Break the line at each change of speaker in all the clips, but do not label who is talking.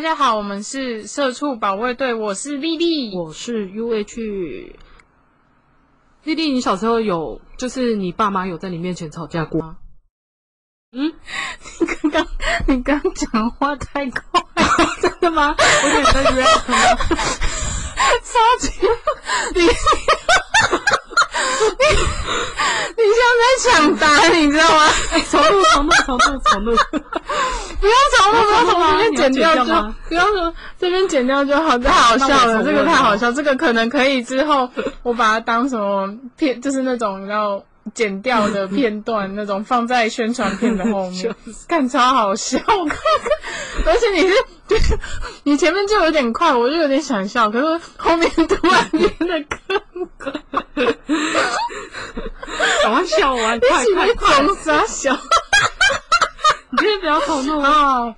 大家好，我们是社畜保卫队，我是丽丽。
我是 UH。丽丽，你小时候有就是你爸妈有在你面前吵架过吗？嗯，
你刚刚你刚讲话太快，
真的吗？我以为 你在约吗？
超级你你你像在抢答，你知道吗？
重录重录重录重录，
不要重录，不要重录，这边剪掉就不要说这边剪掉就好，太好笑了，这个。太好笑，这个可能可以之后我把它当什么片，就是那种要剪掉的片段，那种放在宣传片的后面，看超好笑，而且你是就是你前面就有点快，我就有点想笑，可是后面突然变得更
赶快笑完，
一
快
起被
快快！
总傻笑。
你今天不要重录啊！
哦，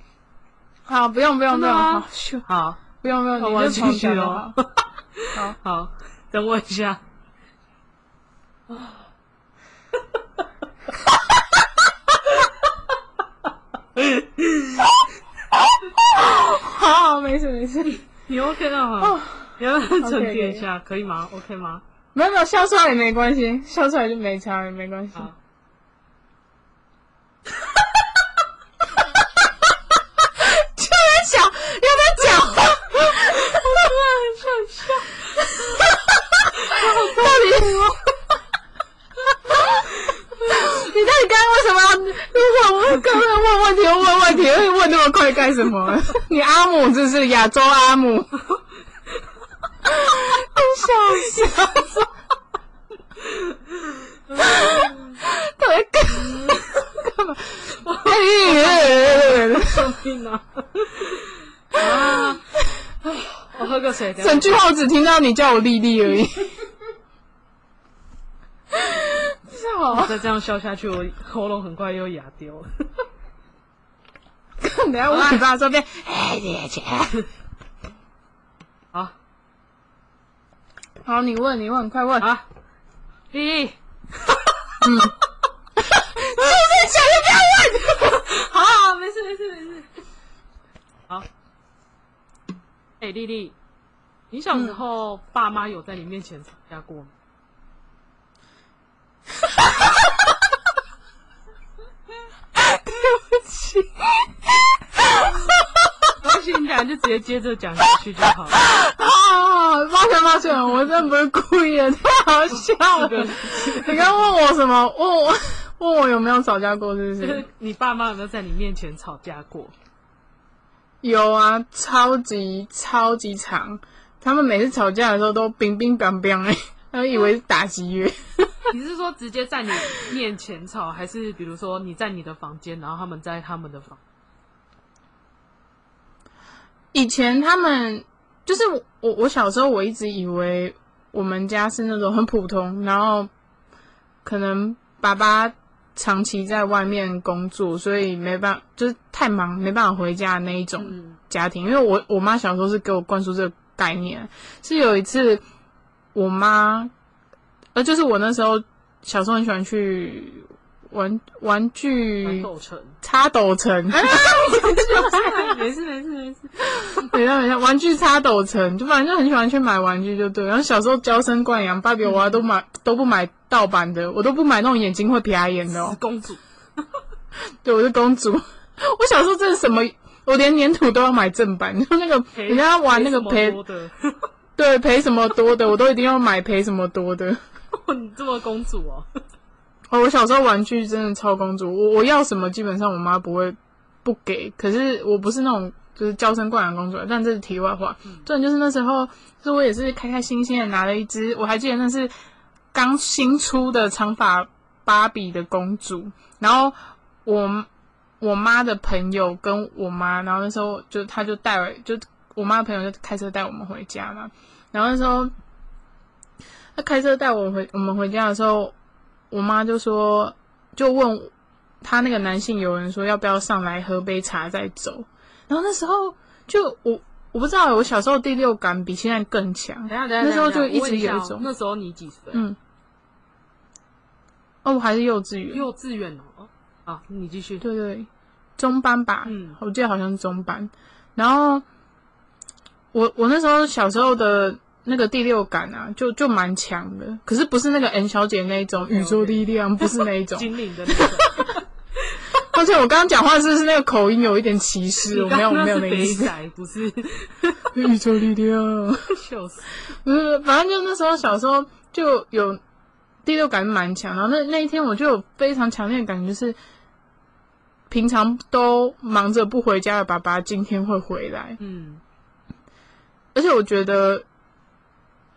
好，不用不用不用，好，咻
好，
不用不用，
那我要
你就重
继续哦
好。好，
好，等我一下。
好好，没事没事，
你 OK 了
哦
吗？你要沉淀一下，可以吗？OK 吗？
没有没有，笑出来也没关系，笑出来就没差也没关系。到底刚刚为什么要？如果我刚刚问题又，问问题，会 问那么快干什么？你阿姆这是亚洲阿姆，很想笑。到底干干嘛？哎
救命啊！啊！我喝个水。
整句话我只听到你叫我丽丽而已。笑，
再这样笑下去，我喉咙很快又哑掉了。
等下我嘴巴这边，哎，姐姐。
好
好，你问，你问，快问。
啊，丽丽，
嗯，就是讲就不要问。
好好，没事没事没事。好，哎、丽丽，你小时候爸妈有在你面前吵架过吗？
对不起。
没关系，你俩就直接接着讲下去就好了。
啊，抱歉抱歉，我真的不是故意的，太好笑了。你刚刚问我什么？问我问我有没有吵架过，是不？
就是是你爸妈有没有在你面前吵架过？
有啊，超级超级长。他们每次吵架的时候都冰冰冰冰哎，他们以为是打击乐。
你是说直接在你面前吵，还是比如说你在你的房间，然后他们在他们的房？
以前他们就是我我我小时候我一直以为我们家是那种很普通，然后可能爸爸长期在外面工作，所以没办法就是太忙没办法回家的那一种
嗯
家庭。因为我我妈小时候是给我灌输这个概念，是有一次我妈，呃，就是我那时候小时候很喜欢去玩玩具
蛮斗城。
插斗城。
没事没事没事。
等一下，等一下，玩具插斗城，就反正就很喜欢去买玩具，就对。然后小时候娇生惯养，芭比娃娃都买都不买盗版的，我都不买那种眼睛会瞟眼的哦。
公主，
对，我是公主。我小时候真的什么，我连粘土都要买正版，就那个人家玩那个
赔什么
赔
多的，
对赔什么多的，我都一定要买赔什么多的。
你这么公主哦？
哦，我小时候玩具真的超公主，我我要什么基本上我妈不会不给，可是我不是那种就是娇生惯养公主，但这是题外话。重点就是那时候，就是我也是开开心心的拿了一只，我还记得那是刚新出的长发芭比的公主，然后我我妈的朋友跟我妈，然后那时候就她就带我，就我妈的朋友就开车带我们回家嘛，然后那时候他开车带我回我们回家的时候。我妈就说，就问他那个男性友人说要不要上来喝杯茶再走。然后那时候就我我不知道，我小时候第六感比现在更强
等。下等下，
那时候就一直有一种
那时候你几岁？
嗯，哦，我还是幼稚园，
幼稚园哦。啊，你继续。
对对，中班吧，
嗯
我记得好像是中班。然后我我那时候小时候的那个第六感啊，就就蛮强的，可是不是那个 N 小姐那一种宇宙力量，不是那一种。
精灵的那种。
而且我刚刚讲话是不是那个口音有一点歧视，我没有没有那意思。
仔不是
宇宙力量，
笑死。
不是，反正就那时候小时候就有第六感蛮强，然后那那一天我就有非常强烈的感觉，是平常都忙着不回家的爸爸今天会回来。
嗯，
而且我觉得，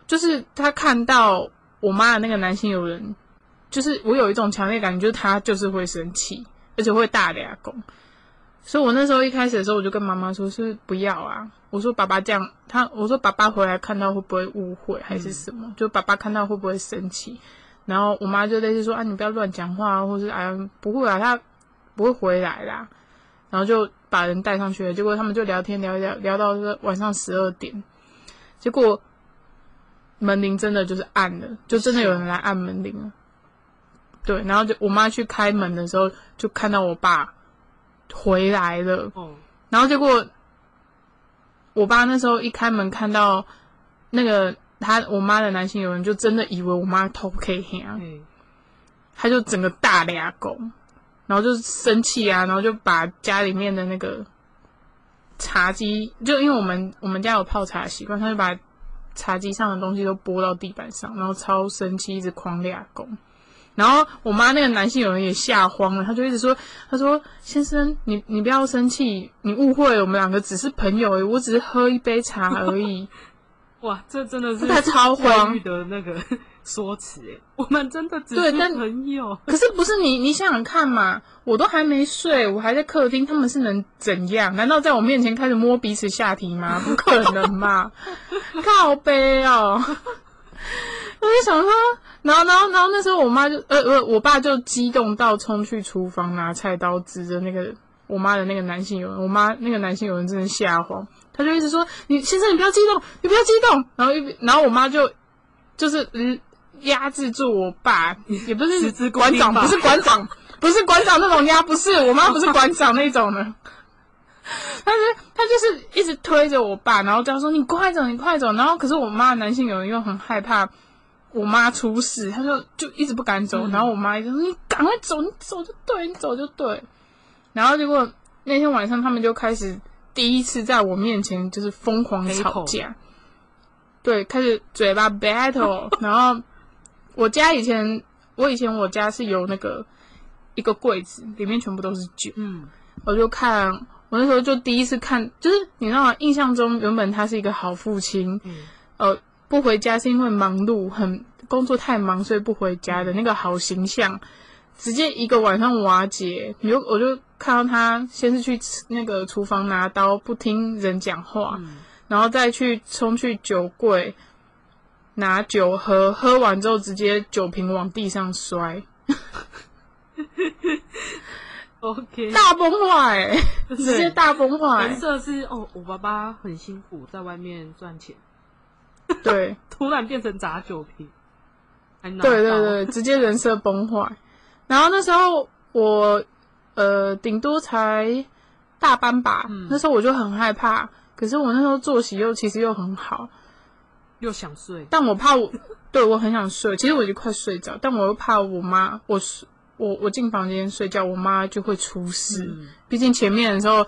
就是他看到我妈的那个男性友人，就是我有一种强烈感觉，就是他就是会生气，而且会大俩拱。所以我那时候一开始的时候，我就跟妈妈说，是不要啊。我说爸爸这样，他我说爸爸回来看到会不会误会还是什么？就爸爸看到会不会生气？然后我妈就类似说啊，你不要乱讲话，或是啊不会啊，他不会回来啦。然后就把人带上去了。结果他们就聊天聊一聊，聊到晚上十二点。结果门铃真的就是按了，就真的有人来按门铃了。对，然后就我妈去开门的时候，就看到我爸回来了。
哦，
然后结果我爸那时候一开门看到那个他我妈的男性友人，就真的以为我妈偷 K 啊，
嗯，
他就整个大俩狗，然后就生气啊，然后就把家里面的那个茶几，就因为我们我们家有泡茶习惯，他就把茶几上的东西都拨到地板上，然后超生气，一直狂俩狗。然后我妈那个男性友人也吓慌了，他就一直说：“他说先生，你你不要生气，你误会，我们两个只是朋友而已，我只是喝一杯茶而已。
哇，这真的是
他超慌
外遇的那个 说辞哎，我们真的只是朋友。
可是不是你，你想想看嘛，我都还没睡，我还在客厅，他们是能怎样？难道在我面前开始摸彼此下体吗？不可能嘛！靠背哦，我就想说，然后，然后，然后那时候我妈就，呃，呃，我爸就激动到冲去厨房拿菜刀指着那个我妈的那个男性友人，我妈那个男性友人真的吓慌，他就一直说：“你先生，你不要激动，你不要激动。”然后一，然后我妈就就是嗯压制住我爸，也不是
十字固
馆长，
吧
不是馆长，不是馆长那种压，不是我妈不是馆长那种的。但是他就是一直推着我爸，然后这样说：“你快走，你快走。”然后可是我妈的男性友人又很害怕我妈出事，他就就一直不敢走。
嗯
然后我妈一直说：“你赶快走，你走就对，你走就对。”然后结果那天晚上他们就开始第一次在我面前就是疯狂吵架，对，开始嘴巴 battle。然后我家以前我以前我家是有那个一个柜子，里面全部都是酒。
嗯，
我就看，我那时候就第一次看，就是你知道吗？印象中原本他是一个好父亲，
嗯
呃，不回家是因为忙碌，很工作太忙，所以不回家的那个好形象，直接一个晚上瓦解。你就我就看到他先是去吃那个厨房拿刀，不听人讲话，
嗯。
然后再去冲去酒柜拿酒喝，喝完之后直接酒瓶往地上摔，，
OK，
大崩坏、欸，直接大崩坏、
人设是哦，我爸爸很辛苦，在外面赚钱，
对。
突然变成砸酒瓶，
对对，对，直接人设崩坏。然后那时候我呃顶多才大班吧，
嗯。
那时候我就很害怕。可是我那时候作息又其实又很好，
又想睡，
但我怕我 对我很想睡，其实我已经快睡着，但我又怕我妈，我睡我我进房间睡觉，我妈就会出事。
嗯。
毕竟前面的时候，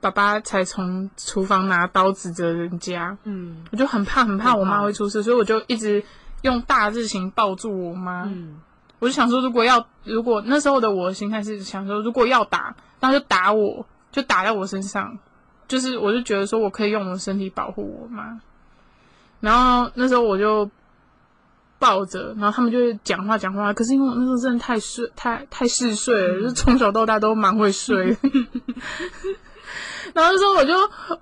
爸爸才从厨房拿刀指着人家，
嗯。
我就很怕很怕。我妈会出事，所以我就一直用大字型抱住我妈。
嗯
我就想说，如果要，如果那时候的我的心态是想说，如果要打，那就打我，就打在我身上，就是我就觉得说我可以用我的身体保护我妈。然后那时候我就抱着，然后他们就会讲话讲话，可是因为我那时候真的太睡太太嗜睡了，就是从小到大都蛮会睡的。然后那时候我就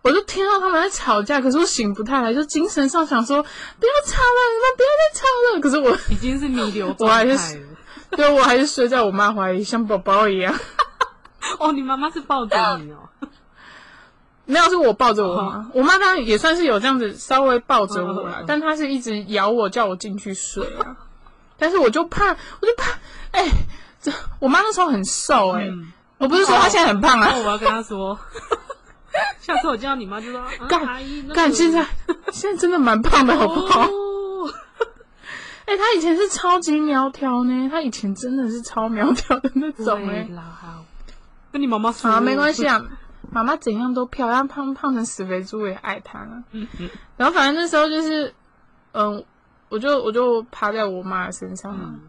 我就听到他们在吵架，可是我醒不太来，就精神上想说不要吵了，你们不要再吵了。可是我
已经是弥留
我
状
还是
态了。
对，我还是睡在我妈怀里，像宝宝一样。
哦，你妈妈是抱着你哦，
没有，是我抱着我妈。我妈当然也算是有这样子稍微抱着我啦，但她是一直咬我，叫我进去睡啊。但是我就怕，我就怕，哎、这我妈那时候很瘦哎、
嗯。
我不是说她现在很胖啊。
那，我要跟她说，下次我见到你妈就说：“啊
干
阿姨，那个
干，现在现在真的蛮胖的，好不好？
哦，
哎、他以前是超级苗条呢，他以前真的是超苗条的那种哎
跟你妈妈说
啊，没关系。啊，妈妈怎样都漂亮，胖胖成死肥猪我也爱她啊。
嗯嗯
然后反正那时候就是，嗯，我就我就趴在我妈的身上嘛，
嗯，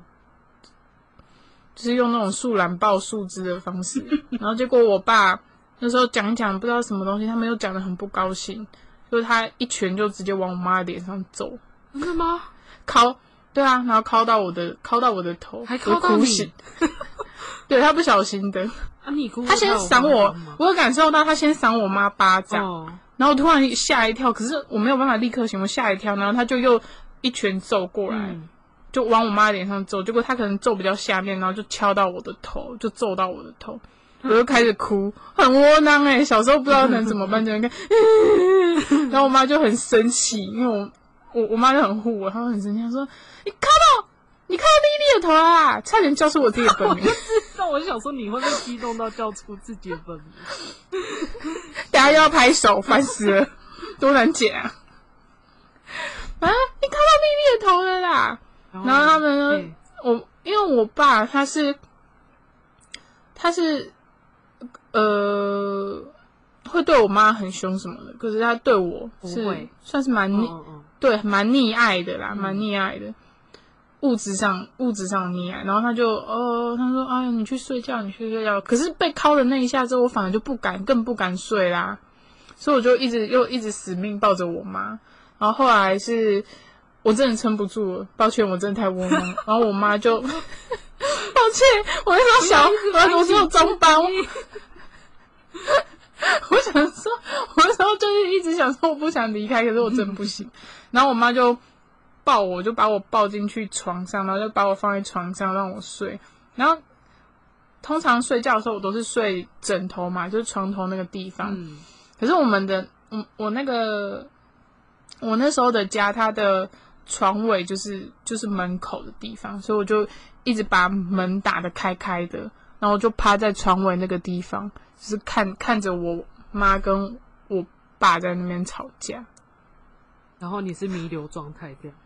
就是用那种树懒抱树枝的方式。然后结果我爸那时候讲一讲不知道什么东西，他们又讲的很不高兴，就是他一拳就直接往我妈的脸上揍，
真的吗？
敲，对啊，然后敲到我的敲到我的头，
还
我
敲到你
哭醒。对他不小心的，
啊，你哭，
他先赏我，我有感受到他先赏我妈巴掌，
哦，
然后突然吓一跳，可是我没有办法立刻醒，我吓一跳，然后他就又一拳揍过来，
嗯
就往我妈脸上揍，结果他可能揍比较下面，然后就敲到我的头，就揍到我的头，我就开始哭，很窝囊哎、小时候不知道能怎么办，就应该，然后我妈就很生气，因为我我我妈就很护我，她就很生气，她说你看到你看到丽丽的头啊，差点叫出我自己的本名，
但 我就想说，你会不会激动到叫出自己的本名？
等下又要拍手，烦死了，多难剪啊！啊，你看到丽丽的头了啦！然后他们呢
嗯
我因为我爸他是他是呃会对我妈很凶什么的，可是他对我是算是蛮对蛮溺爱的啦，
嗯。
蛮溺爱的。物质上物质上溺爱，然后他就呃他说哎呀你去睡觉你去睡觉，可是被敲的那一下之后，我反而就不敢更不敢睡啦，所以我就一直又一直死命抱着我妈，然后后来是我真的撑不住了，抱歉我真的太窝囊，然后我妈就 抱歉我那时候小我我只有中班，我 我想说我那时候就是一直想说我不想离开，可是我真不行，然后我妈就。抱我，就把我抱进去床上，然后就把我放在床上让我睡。然后通常睡觉的时候，我都是睡枕头嘛，就是床头那个地方。
嗯
可是我们的，我我那个我那时候的家，它的床尾就是就是门口的地方，所以我就一直把门打得开开的，然后就趴在床尾那个地方，就是看看着我妈跟我爸在那边吵架。
然后你是弥留状态这样，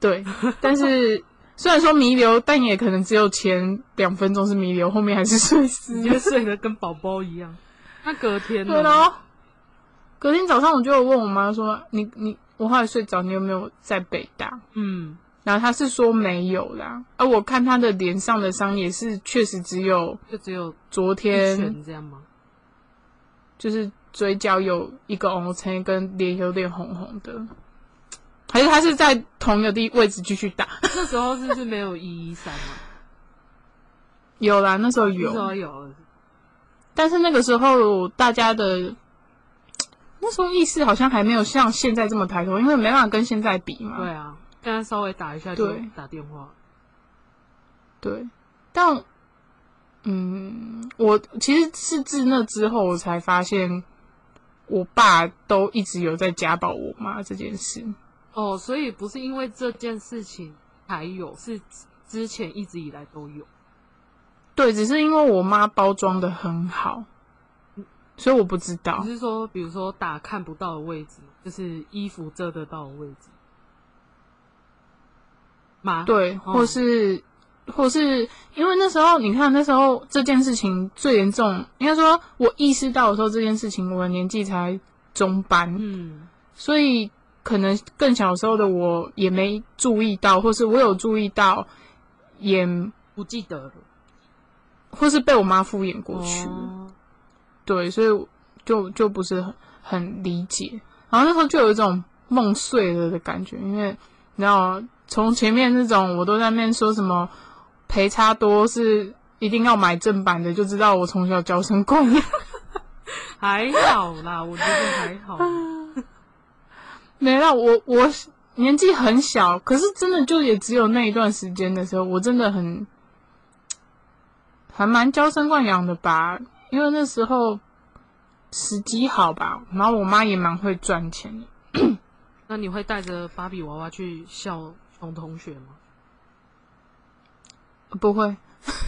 对，但是 虽然说弥留，但也可能只有前两分钟是弥留，后面还是睡死
直接睡得跟宝宝一样。那隔天呢？
隔天早上我就有问我妈说：“你你，我后来睡着，你有没有在北大
嗯，？”
然后他是说没有啦，而我看他的脸上的伤也是确实只有
就只有
昨天
这样吗？
就是嘴角有一个 O 青，跟脸有点红红的，还是他是在同一个地位置继续打？
那时候是不是没有一一三吗？
有啦，那时候
那时
有，
候有，
但是那个时候大家的那时候意识好像还没有像现在这么抬头，因为没办法跟现在比嘛。
对啊，现在稍微打一下就
对
打电话。
对，但嗯，我其实是自那之后我才发现，我爸都一直有在家暴我妈这件事。
哦，所以不是因为这件事情才有，是之前一直以来都有。
对，只是因为我妈包装的很好，所以我不知道
你。是说，比如说打看不到的位置，就是衣服遮得到的位置吗？，
对，
哦
或是、或是因为那时候你看那时候这件事情最严重，应该说我意识到的时候这件事情，我的年纪才中班，
嗯，
所以可能更小时候的我也没注意到，或是我有注意到，也
不记得了。
或是被我妈敷衍过去，
哦
对，所以就就不是很很理解。然后那时候就有一种梦碎了的感觉，因为你知道，从前面那种我都在那边说什么赔差多是一定要买正版的，就知道我从小娇生惯养。
还好啦，我觉得还好。
没了，我我年纪很小，可是真的就也只有那一段时间的时候，我真的很还蛮娇生惯养的吧，因为那时候时机好吧，然后我妈也蛮会赚钱的。
那你会带着芭比娃娃去笑穷同学吗？
不会，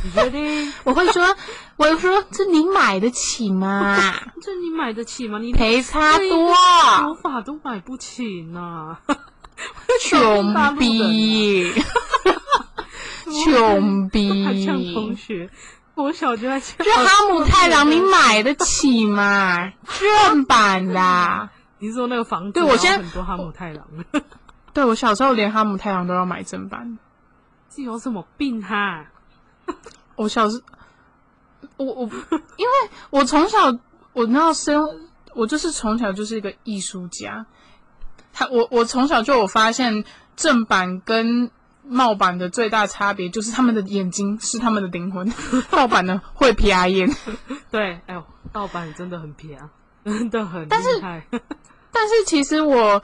你确定？
我会说，我会说这你买得起吗？
这你买得起吗？你
赔差多，
头发都买不起呢，
穷逼，穷逼，
像同学，我小就在
这哈姆太郎你买得起吗？正版的。
你说那个房子？
对我现在
很多哈姆太郎。
对我小时候连哈姆太郎都要买正版，
是有什么病哈？
我小时，我我因为我从小我那生我就是从小就是一个艺术家，他我我从小就有发现正版跟冒版的最大差别就是他们的眼睛是他们的灵魂，盗版的会瞟眼。
对，哎呦，盗版真的很瞟，真的很厉害。
但是其实我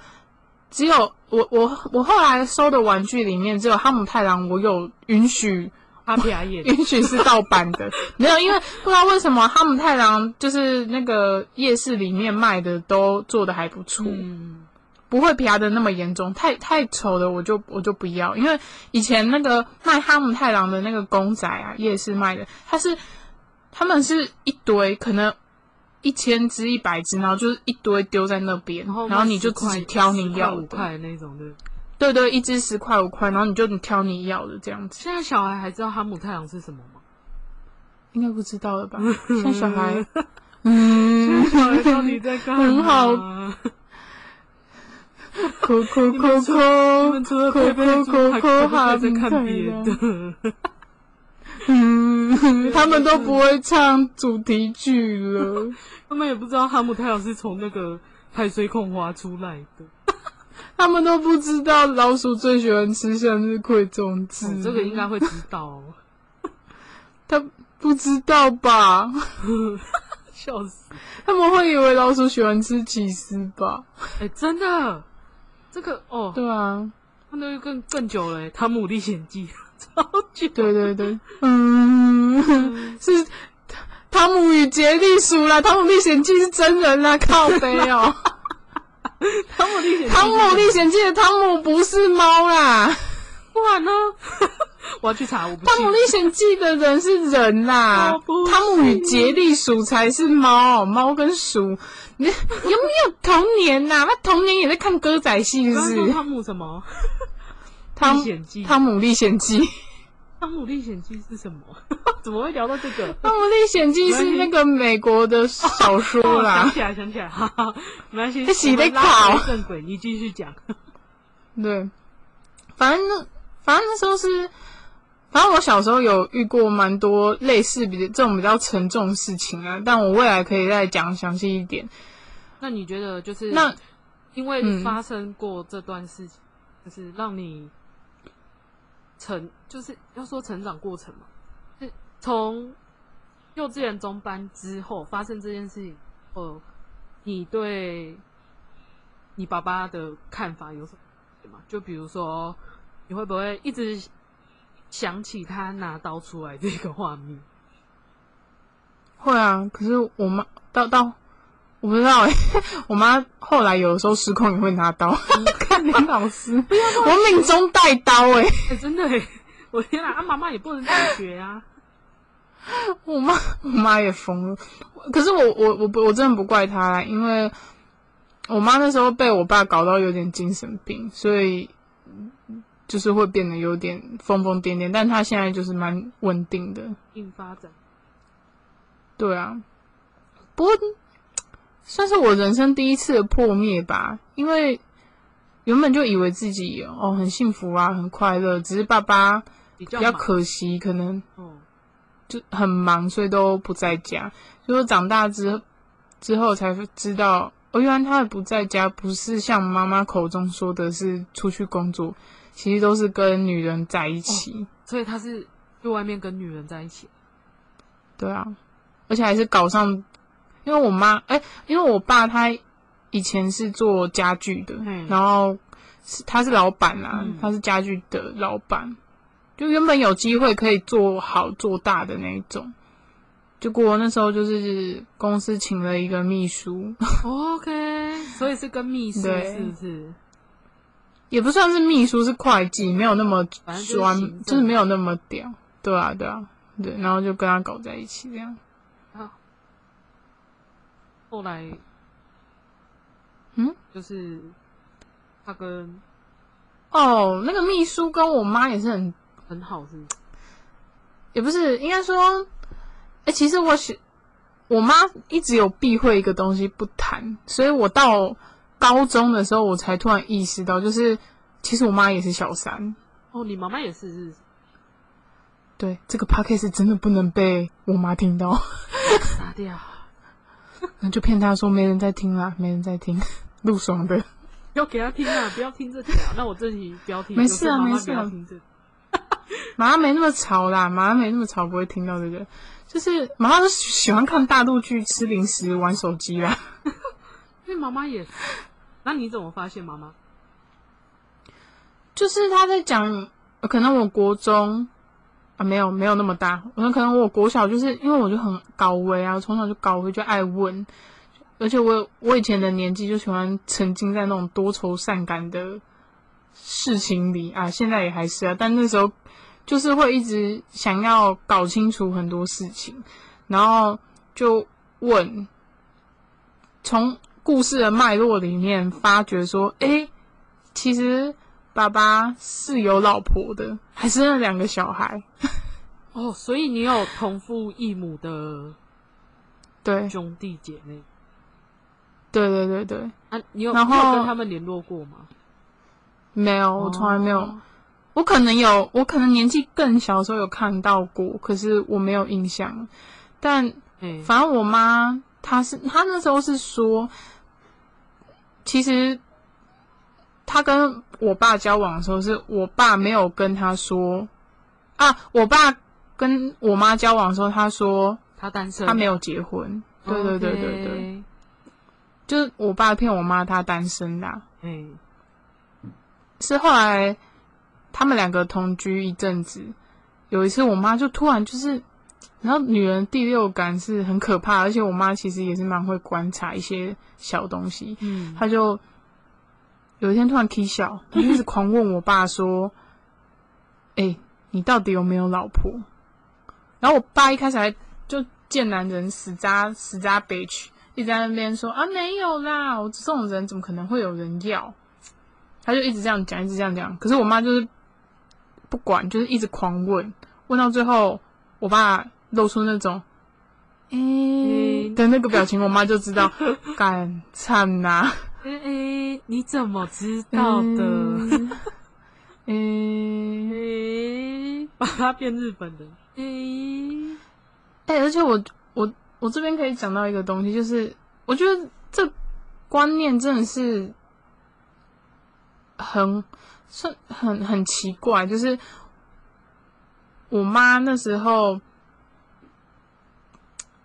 只有我我我后来收的玩具里面只有哈姆太郎，我有允许
阿皮亚也
允许是盗版的，没有，因为不知道为什么哈姆太郎就是那个夜市里面卖的都做的还不错，嗯，不会皮的那么严重，太太丑的我就我就不要，因为以前那个卖哈姆太郎的那个公仔啊，夜市卖的，它是他们是一堆可能。一千只、一百只，然后就是一堆丢在那边，然后你就自己挑你要
的那种的。
对对，一只十块五块，然后你就你挑你要的这样子。
现在小孩还知道哈姆太郎是什么吗？
应该不知道了吧？现在小孩，嗯，
小孩到底在干嘛？
很好。哭哭哭哭，
除了佩佩猪，还还在看别的。
嗯，他们都不会唱主题曲了。
他们也不知道哈姆太郎是从那个海水孔滑出来的。
他们都不知道老鼠最喜欢吃向日葵种子。
这个应该会知道。
他不知道吧？
笑死！
他们会以为老鼠喜欢吃起司吧？
哎，真的？这个哦，
对啊，
那就更更久了，《汤姆历险记》。超
级对对对，嗯，是《汤姆与杰利鼠》啦，《汤姆历险记》是真人啦，靠背哦，《
汤姆历险
汤姆历险记》的汤姆不是猫啦，
不然呢？我要去查，我不。
汤姆历险记的人是人啦，汤姆与杰利鼠才是猫，猫跟鼠，你有没有童年呐？那童年也在看歌仔戏，是不是？
汤姆什么？
汤汤姆历险记，
汤姆历险记 是什么？怎么会聊到这个？
汤姆历险记是那个美国的小说啦。
想起来，想起来，哈哈，没关系。
他洗的考
正轨，你继续讲。
对，反正那反正那时候是，反正我小时候有遇过蛮多类似比这种比较沉重的事情啊，但我未来可以再讲详细一点。
那你觉得就是那因为发生过这段事情，就是让你。成就是要说成长过程嘛，是从幼稚园中班之后发生这件事情，呃，你对你爸爸的看法有什么？吗？就比如说，你会不会一直想起他拿刀出来这个画面？
会啊，可是我妈到到我不知道哎，我妈后来有的时候失控也会拿刀。看林老师，我命中带刀哎！
真的哎，我天哪，妈妈也不能这样学啊！
我妈，我妈也疯了。可是我，我，我不，我真的不怪她，因为我妈那时候被我爸搞到有点精神病，所以就是会变得有点疯疯癫癫。但她现在就是蛮稳定的，
硬发展。
对啊，不过算是我人生第一次的破灭吧，因为。原本就以为自己哦很幸福啊，很快乐，只是爸爸比较可惜，可能就很忙，所以都不在家。所以长大之之后才知道，哦，原来他不在家，不是像妈妈口中说的是出去工作，其实都是跟女人在一起。
所以他是去外面跟女人在一起。
对啊，而且还是搞上，因为我妈哎，因为我爸他。以前是做家具的，然后是他是老板啦，他是家具的老板，就原本有机会可以做好做大的那一种，结果那时候就是公司请了一个秘书，
OK，所以是跟秘书是不是？
也不算是秘书，是会计，没有那么专，就是没有那么屌，对啊对啊，对，然后就跟他搞在一起这样。啊，
后来，
嗯，
就是他跟
哦，那个秘书跟我妈也是很
很好，是，
也不是，应该说，哎，其实我是我妈一直有避讳一个东西不谈，所以我到高中的时候，我才突然意识到，就是其实我妈也是小三。
哦，你妈妈也是是。
对，这个 p o c a s t 真的不能被我妈听到，
傻掉。
那就骗他说没人在听啦，没人在听，录爽的。
要给他听啊，不要听这条。那我这里不要听。
没事啊，
没
事啊。马上没那么吵啦，马上没那么吵，不会听到这个。就是妈妈都喜欢看大陆剧、吃零食、玩手机啦。
因为妈妈也……那你怎么发现妈妈？
就是他在讲，可能我国中。啊，没有没有那么大，我可能我国小就是因为我就很高危啊，从小就高危就爱问，而且我我以前的年纪就喜欢沉浸在那种多愁善感的事情里。啊，现在也还是啊，但那时候就是会一直想要搞清楚很多事情，然后就问，从故事的脉络里面发觉说，哎，其实。爸爸是有老婆的，还生了两个小孩。
哦，所以你有同父异母的
对
兄弟姐妹？
对对对对。
啊，你有然后跟他们联络过吗？
没有，我从来没有。我可能有，我可能年纪更小的时候有看到过，可是我没有印象。但反正我妈她是，她那时候是说，其实。他跟我爸交往的时候，是我爸没有跟他说啊。我爸跟我妈交往的时候，他说
他单身，
他没有结婚。对对对对对，就是我爸骗我妈他单身的。嗯，是后来他们两个同居一阵子，有一次我妈就突然就是，然后女人第六感是很可怕，而且我妈其实也是蛮会观察一些小东西。嗯，她就。有一天突然 K 笑，他一直狂问我爸说：“哎，你到底有没有老婆？”然后我爸一开始还就贱男人死渣死渣 bitch，一直在那边说：“啊，没有啦，我这种人怎么可能会有人要？”他就一直这样讲，一直这样讲。可是我妈就是不管，就是一直狂问，问到最后，我爸露出那种“哎”的那个表情，我妈就知道 干惨呐。
哎，你怎么知道的？
哎，
把它变日本的。
哎，哎，而且我我我这边可以讲到一个东西，就是我觉得这观念真的是很是很很奇怪，就是我妈那时候，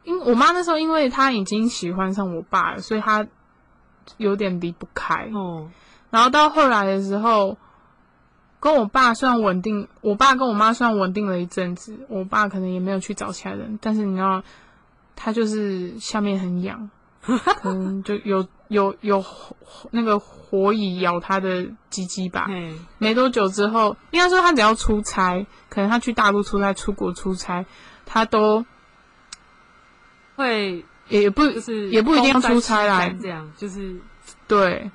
因我妈那时候，因为她已经喜欢上我爸了，所以她。有点离不开哦，然后到后来的时候，跟我爸算稳定，我爸跟我妈算稳定了一阵子，我爸可能也没有去找其他人，但是你知道，他就是下面很痒，可能就有有有那个火蚁咬他的鸡鸡吧。没多久之后，应该说他只要出差，可能他去大陆出差、出国出差，他都
会。
也不
就是
也不一定要出差来，
这样就是
对。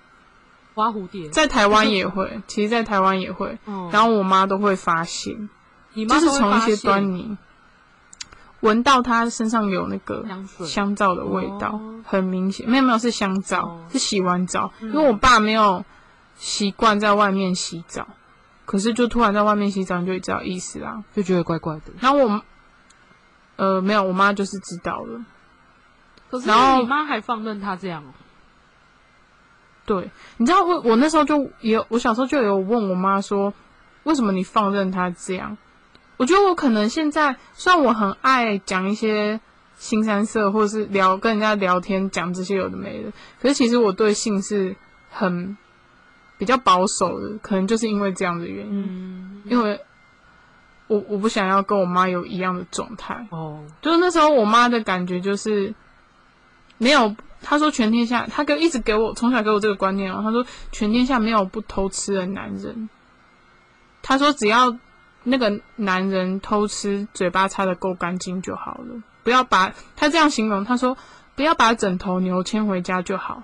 花蝴蝶。
在台湾也会，其实，在台湾也会，然后我妈都会发现，就是从一些端倪闻到他身上有那个香皂的味道，很明显，没有没有是香皂，是洗完澡，因为我爸没有习惯在外面洗澡，可是就突然在外面洗澡，你就知道意思啦，
就觉得怪怪的。
然后我呃没有，我妈就是知道了。
然后你妈还放任他这样哦？
对，你知道我我那时候就有，我小时候就有问我妈说，为什么你放任他这样？我觉得我可能现在虽然我很爱讲一些新三色，或者是聊跟人家聊天讲这些有的没的，可是其实我对性是很比较保守的，可能就是因为这样的原因，因为我我不想要跟我妈有一样的状态哦，就是那时候我妈的感觉就是。没有，他说全天下，他给一直给我从小给我这个观念哦。他说全天下没有不偷吃的男人。他说只要那个男人偷吃，嘴巴擦的够干净就好了，不要把他这样形容，他说不要把枕头牛牵回家就好。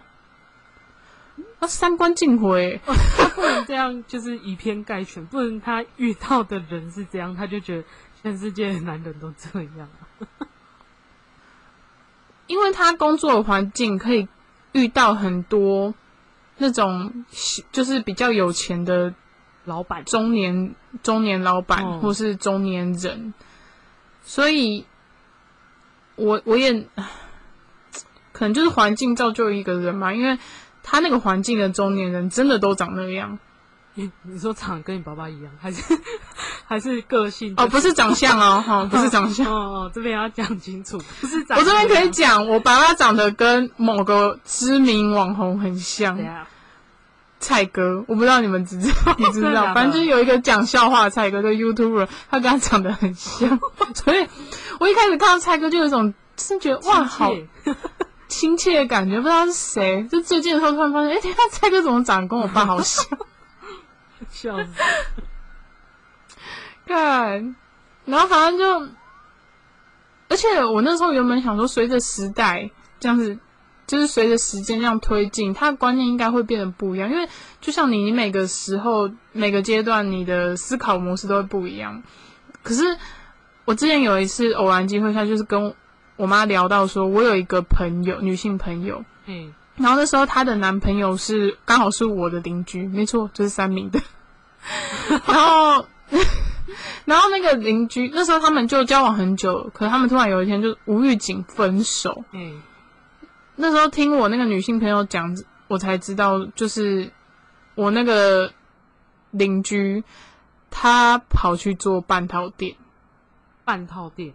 那三观尽毁，
他不能这样，就是以偏概全，不能他遇到的人是这样，他就觉得全世界的男人都这样。
因为他工作的环境可以遇到很多那种就是比较有钱的
老板、
中年中年老板或是中年人，所以我我也 可能就是环境造就一个人嘛，因为。他那个环境的中年人真的都长那样？
你你说长跟你爸爸一样，还是还是个性？
哦，不是长相哦，哈，不是长相
哦，哦这边要讲清楚，不是长。
我这边可以讲，我爸爸长得跟某个知名网红很像，蔡哥，我不知道你们知不知道？你知道？反正就是有一个讲笑话的蔡哥，就 YouTuber，他跟他长得很像，所以我一开始看到蔡哥就有一种，真觉得哇，好。亲切的感觉，不知道是谁。就最近的时候，突然发现，哎，天啊，蔡哥怎么长得跟我爸好像？
笑死！
看，然后反正就，而且我那时候原本想说，随着时代这样子，就是随着时间这样推进，他的观念应该会变得不一样。因为就像你，你每个时候、每个阶段，你的思考模式都会不一样。可是我之前有一次偶然机会下，就是跟。我妈聊到说，我有一个朋友，女性朋友，嗯，然后那时候她的男朋友是刚好是我的邻居，没错，就是三明的。然后，然后那个邻居那时候他们就交往很久，可是他们突然有一天就无预警分手。嗯，那时候听我那个女性朋友讲，我才知道，就是我那个邻居他跑去做半套店，
半套店。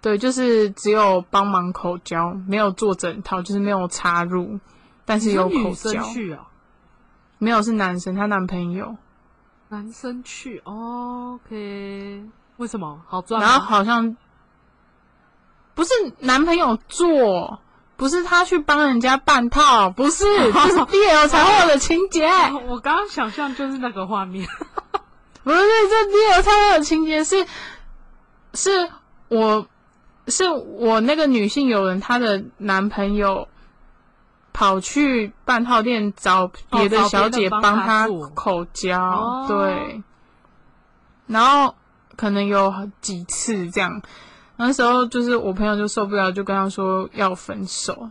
对，就是只有帮忙口交，没有做整套，就是没有插入，但是有口交。
去啊？
没有，是男生，她男朋友。
男生去，OK？为什么好赚？
然后好像不是男朋友做，不是他去帮人家办套，不是，就是 BL 才会有的情节。
我刚刚想象就是那个画面，
不是，这 BL 才会有情节，是是我。是我那个女性友人，她的男朋友跑去半套店找别的小姐帮他口交，对，然后可能有几次这样，那时候就是我朋友就受不了，就跟他说要分手。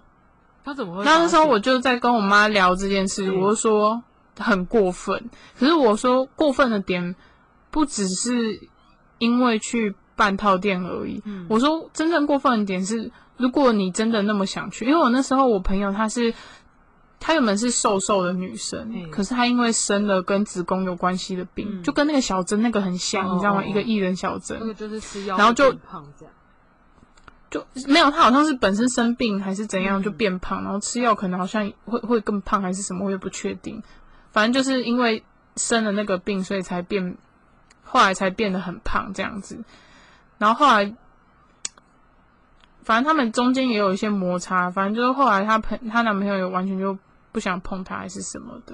他怎么会？
那那时候我就在跟我妈聊这件事，我就说很过分。可是我说过分的点不只是因为去。半套店而已。我说真正过分的点是，如果你真的那么想去，因为我那时候我朋友她是，她原本是瘦瘦的女生，可是她因为生了跟子宫有关系的病，就跟那个小珍那个很像，你知道吗？一个艺人小珍，
那个就是吃药，
然后就
胖这样，
就没有她好像是本身生病还是怎样就变胖，然后吃药可能好像会会更胖还是什么，我也不确定。反正就是因为生了那个病，所以才变，后来才变得很胖这样子。然后后来，反正他们中间也有一些摩擦。反正就是后来，她朋她男朋友也完全就不想碰她，还是什么的。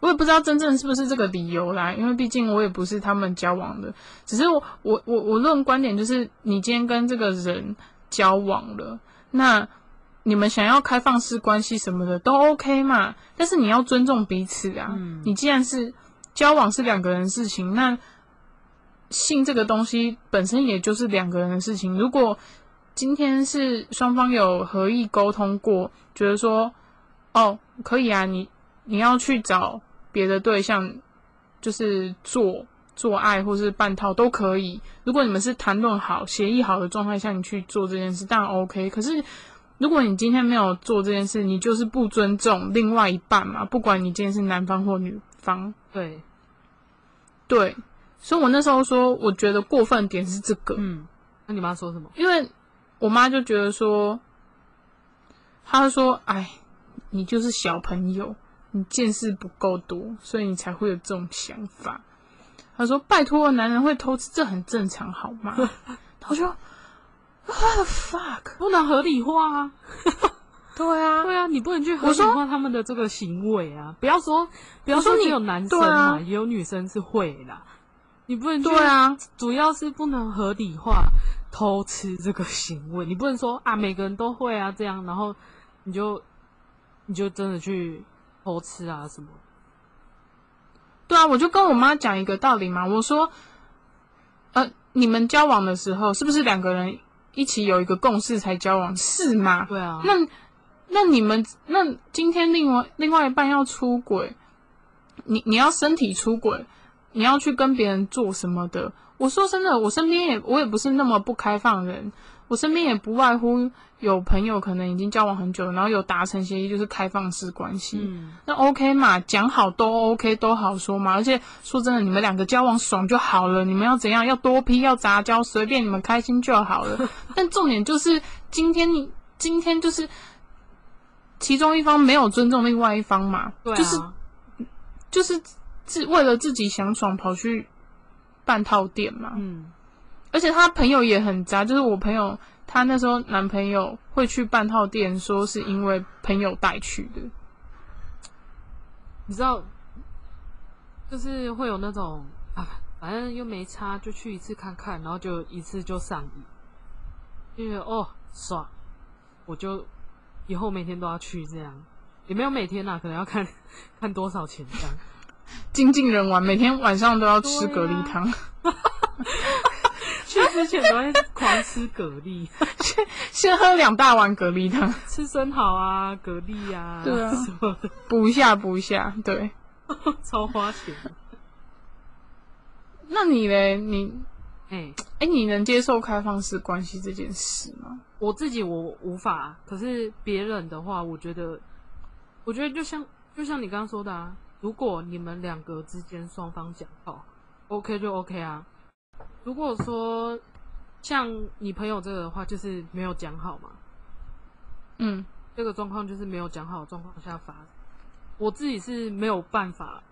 我也不知道真正是不是这个理由啦，因为毕竟我也不是他们交往的。只是我我我我论观点就是，你今天跟这个人交往了，那你们想要开放式关系什么的都 OK 嘛。但是你要尊重彼此啊。你既然是交往是两个人事情，那。性这个东西本身也就是两个人的事情。如果今天是双方有合意沟通过，觉得说，哦，可以啊，你你要去找别的对象，就是做做爱或是半套都可以。如果你们是谈论好、协议好的状态下，你去做这件事，当然 OK。可是如果你今天没有做这件事，你就是不尊重另外一半嘛。不管你今天是男方或女方，
对，
对。所以我那时候说，我觉得过分点是这个。
嗯，那你妈说什么？
因为我妈就觉得说，她说：“哎，你就是小朋友，你见识不够多，所以你才会有这种想法。”她说：“拜托，男人会偷吃，这很正常，好吗？” 我说：“What the fuck？
不能合理化啊！
对啊，
对啊，你不能去合理化他们的这个行为啊！不要说，不要说你有男生嘛，也有女生是会的。”你不能
对啊，
主要是不能合理化偷吃这个行为。你不能说啊，每个人都会啊这样，然后你就你就真的去偷吃啊什么？
对啊，我就跟我妈讲一个道理嘛，我说，呃，你们交往的时候是不是两个人一起有一个共识才交往？是吗？
对啊。
那那你们那今天另外另外一半要出轨，你你要身体出轨。你要去跟别人做什么的？我说真的，我身边也我也不是那么不开放人，我身边也不外乎有朋友可能已经交往很久，然后有达成协议，就是开放式关系。嗯，那 OK 嘛，讲好都 OK，都好说嘛。而且说真的，你们两个交往爽就好了，你们要怎样，要多批，要杂交，随便你们开心就好了。但重点就是今天你今天就是其中一方没有尊重另外一方嘛，就是就是。是为了自己想爽跑去半套店嘛？嗯，而且他朋友也很渣，就是我朋友，他那时候男朋友会去半套店，说是因为朋友带去的。
你知道，就是会有那种啊，反正又没差，就去一次看看，然后就一次就上瘾，因为哦爽，我就以后每天都要去这样，也没有每天呐，可能要看看多少钱这样。
精尽人亡，每天晚上都要吃蛤蜊汤。
去之前都会狂吃蛤蜊，
先 先喝两大碗蛤蜊汤，
吃生蚝啊，蛤蜊啊，
对啊，补一下补一下，对，
超花钱。
那你嘞？你哎哎，你能接受开放式关系这件事吗？
我自己我无法，可是别人的话，我觉得，我觉得就像就像你刚刚说的啊。如果你们两个之间双方讲好，OK 就 OK 啊。如果说像你朋友这个的话，就是没有讲好嘛。嗯，这个状况就是没有讲好状况下发生。我自己是没有办法，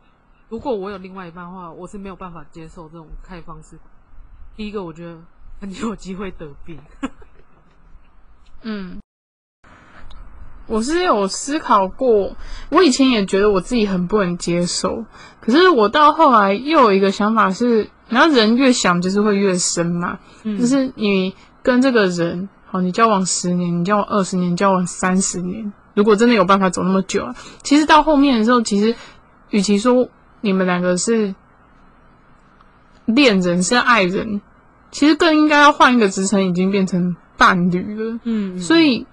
如果我有另外一半的话，我是没有办法接受这种开放式。第一个，我觉得很有机会得病。
嗯。我是有思考过，我以前也觉得我自己很不能接受，可是我到后来又有一个想法是，然后人越想就是会越深嘛，就是你跟这个人，好，你交往十年，你交往二十年，交往三十年，如果真的有办法走那么久啊，其实到后面的时候，其实与其说你们两个是恋人是爱人，其实更应该要换一个职称，已经变成伴侣了，嗯，所以。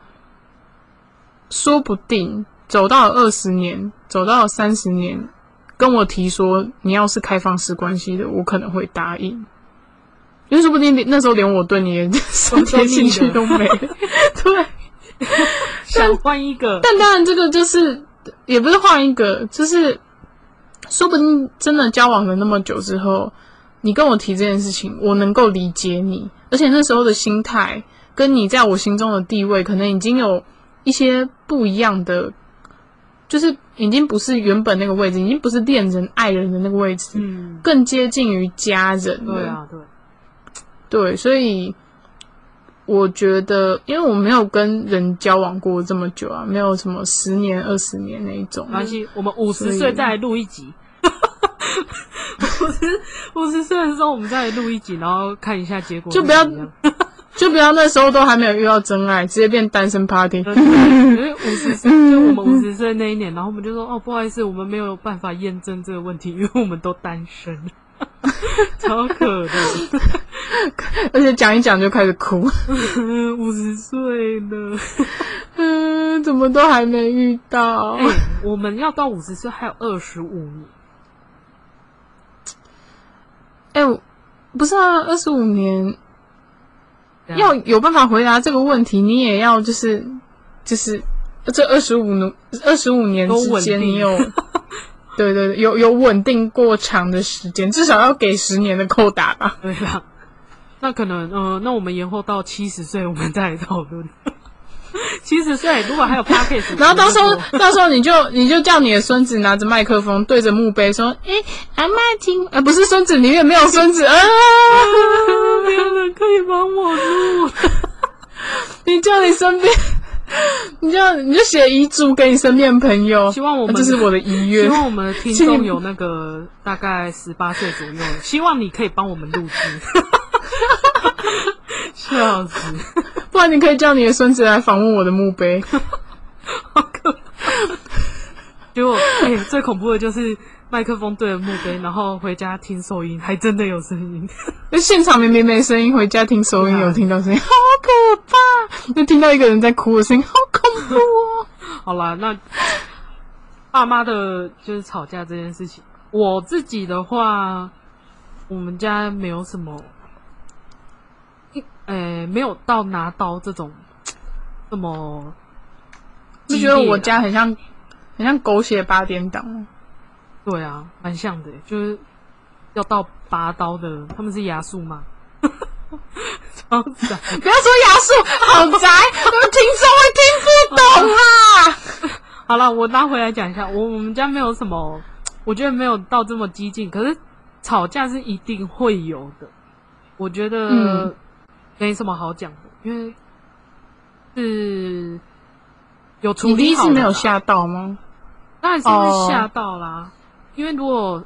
说不定走到二十年，走到三十年，跟我提说你要是开放式关系的，我可能会答应。因为说不定那时候连我对你的什么兴趣都没。对，
想换一个。
但当然，这个就是也不是换一个，就是说不定真的交往了那么久之后，你跟我提这件事情，我能够理解你，而且那时候的心态跟你在我心中的地位，可能已经有。一些不一样的，就是已经不是原本那个位置，已经不是恋人、爱人的那个位置，嗯，更接近于家人。
对啊，对，
对，所以我觉得，因为我没有跟人交往过这么久啊，没有什么十年、二十年那一种。
没关系，我们五十岁再来录一集。五十五十岁的时候，我们再来录一集，然后看一下结果，
就不要。就不要那时候都还没有遇到真爱，直接变单身 party。
因为五十岁，就我们五十岁那一年，然后我们就说：“哦，不好意思，我们没有办法验证这个问题，因为我们都单身。”超可怜，
而且讲一讲就开始哭。
五十岁了，
嗯，怎么都还没遇到？
我们要到五十岁还有二十五年。
哎，不是啊，二十五年。要有办法回答这个问题，你也要就是就是这二十五年二十五年之间，你有 对对对，有有稳定过长的时间，至少要给十年的扣打吧？
对啦，那可能呃，那我们延后到七十岁，我们再来讨论。七十岁如果还有 p a c k a g e
然后到时候到时候你就你就叫你的孙子拿着麦克风对着墓碑说：“ 哎，阿妈听，呃，不是孙子，里面没有孙子 啊，
没有人可以帮我录。
你叫你身边你就你就写遗嘱给你身边朋友，
希望我们
这是我的遗愿。
希望我们的听众有那个大概十八岁左右，希望你可以帮我们录制。笑死！
不然你可以叫你的孙子来访问我的墓碑。
好可怕！结果，哎，最恐怖的就是麦克风对着墓碑，然后回家听收音，还真的有声音。
那现场明明没声音，回家听收音有听到声音，好可怕！就听到一个人在哭的声音，好恐怖哦。
好啦，那爸妈的就是吵架这件事情，我自己的话，我们家没有什么，呃，没有到拿刀这种这么。
就觉得我家很像，很像狗血八点档。
对啊，蛮像的，就是要到拔刀的，他们是牙术吗？超宅！
不要说牙术，好宅，我们听众会听不懂啊。
好了，我拉回来讲一下，我我们家没有什么，我觉得没有到这么激进，可是吵架是一定会有的。我觉得没什么好讲的，因为是。有处理
你第一次没有吓到吗？
当然是会吓到啦，因为如果，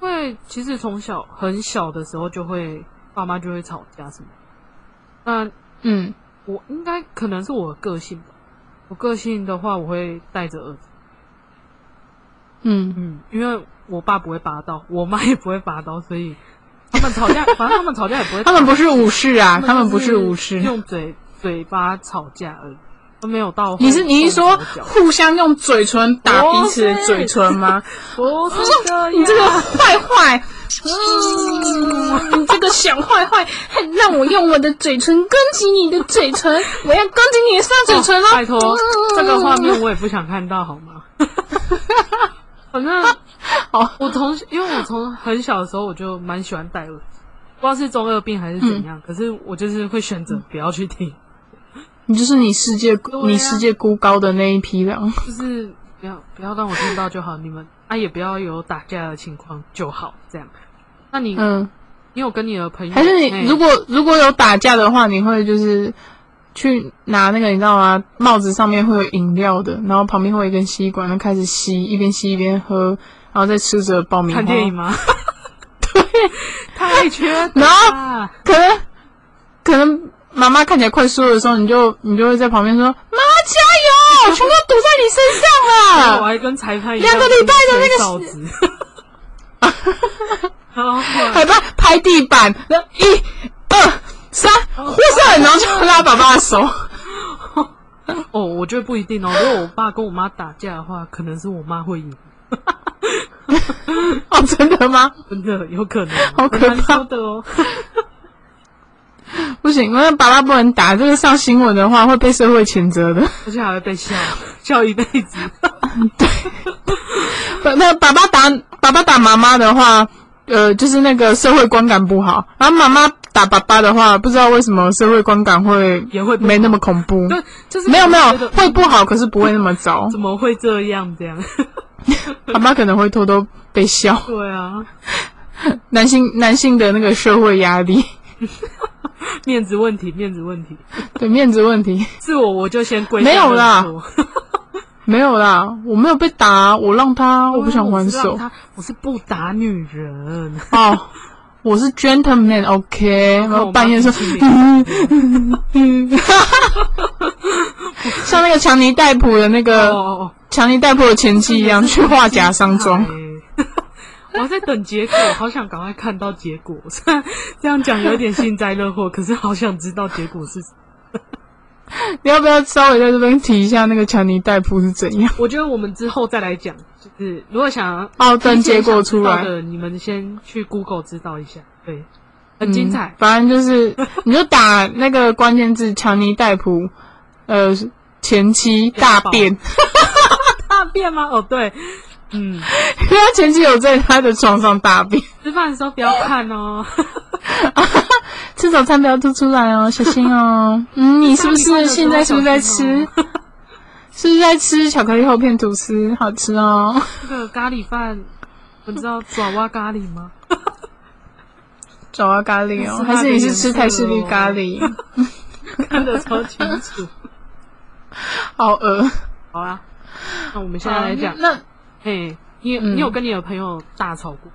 因为其实从小很小的时候就会爸妈就会吵架什么。那嗯，我应该可能是我的个性吧。我个性的话，我会带着儿子。嗯嗯，因为我爸不会拔刀，我妈也不会拔刀，所以他们吵架，反正他们吵架也不会。
他们不是武士啊，他们不是武士，
用嘴嘴巴吵架而已。没有到，
你是你是说互相用嘴唇打彼此的嘴唇吗？
不是，
你这个坏坏，你这个小坏坏，还让我用我的嘴唇攻击你的嘴唇，我要攻击你的上嘴唇了。
拜托，这个画面我也不想看到，好吗？反正，好，我从因为我从很小的时候我就蛮喜欢戴耳机，不知道是中二病还是怎样，可是我就是会选择不要去听。
你就是你世界你世界孤高的那一批人，
就是不要不要让我听到就好，你们啊也不要有打架的情况就好，这样。那你嗯，你有跟你的朋友？
还是你如果如果有打架的话，你会就是去拿那个你知道吗？帽子上面会有饮料的，然后旁边会有一根吸管，然后开始吸，一边吸一边喝，然后再吃着爆米
花。看电影吗？
对，
太缺
然后可能可能。妈妈看起来快输的时候，你就你就会在旁边说：“妈加油，全部堵在你身上
了。”我还跟裁判一样
两个礼拜的那个嫂子，还拍拍地板，一、二、三，呼上，然后就拉爸爸的手。
哦，我觉得不一定哦。如果我爸跟我妈打架的话，可能是我妈会赢。
哦，真的吗？
真的有可能，
好可怕
的哦。
不行，因为爸爸不能打，这个上新闻的话会被社会谴责的，
而且还会被笑笑一辈子。
对，那爸爸打爸爸打妈妈的话，呃，就是那个社会观感不好；然后妈妈打爸爸的话，不知道为什么社会观感会
也会
没那么恐怖。
对，就是
没有没有会不好，可是不会那么糟。
怎么会这样？这样，
爸爸可能会偷偷被笑。
对啊，
男性男性的那个社会压力。
面子问题，面子问题，
对，面子问题。
是我，我就先跪。
没有啦，没有啦，我没有被打，我让他，我不想还手。
我是不打女人
哦，我是 gentleman，OK。然后半夜说，像那个强尼戴普的那个强尼戴普的前妻一样，去画假伤妆。
我还在等结果，好想赶快看到结果。虽 然这样讲有点幸灾乐祸，可是好想知道结果是。
你要不要稍微在这边提一下那个强尼戴普是怎样？
我觉得我们之后再来讲，就是如果想
哦等结果出来
的，你们先去 Google 知道一下，对，很精彩。
反正就是你就打那个关键字强尼戴普，呃，前妻大便，
大便吗？哦，对。
嗯，因为他前妻有在他的床上大便。
吃饭的时候不要看哦，
吃早餐不要吐出来哦，小心哦。嗯，你是不是现在是不是在吃？是不是在吃巧克力厚片吐司？好吃
哦。那个咖喱饭，你知道爪哇咖喱吗？
爪哇咖喱哦，还是你是吃泰式绿咖喱？
看得超清楚。
好饿。
好啊，那我们现在来讲。
那，
嘿，你你有跟你的朋友大吵过？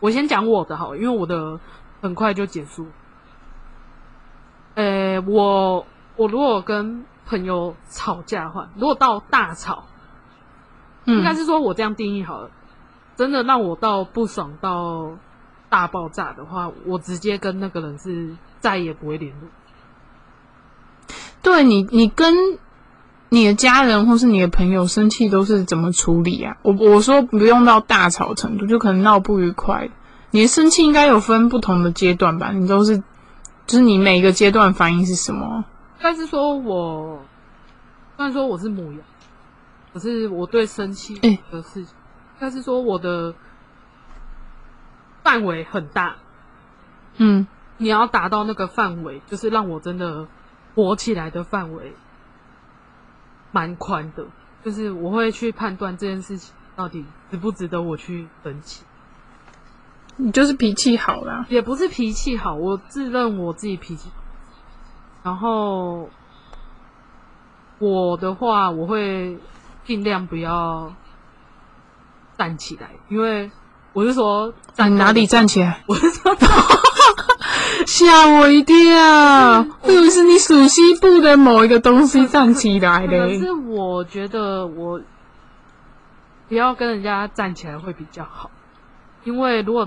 我先讲我的好，因为我的很快就结束。呃，我我如果跟朋友吵架的话，如果到大吵，应该是说我这样定义好了。真的让我到不爽到大爆炸的话，我直接跟那个人是再也不会联络。
对你，你跟你的家人或是你的朋友生气都是怎么处理啊？我我说不用到大吵程度，就可能闹不愉快。你的生气应该有分不同的阶段吧？你都是，就是你每一个阶段反应是什么？
但是说我，虽然说我是母羊，可是我对生气的事情。但是说我的范围很大，
嗯，
你要达到那个范围，就是让我真的火起来的范围，蛮宽的。就是我会去判断这件事情到底值不值得我去生气。
你就是脾气好啦，
也不是脾气好，我自认我自己脾气。然后我的话，我会尽量不要。站起来，因为我是说
站哪里站起来？
我是说
吓我一跳，会不会是你属西部的某一个东西站起来的。
可是我觉得我不要跟人家站起来会比较好，因为如果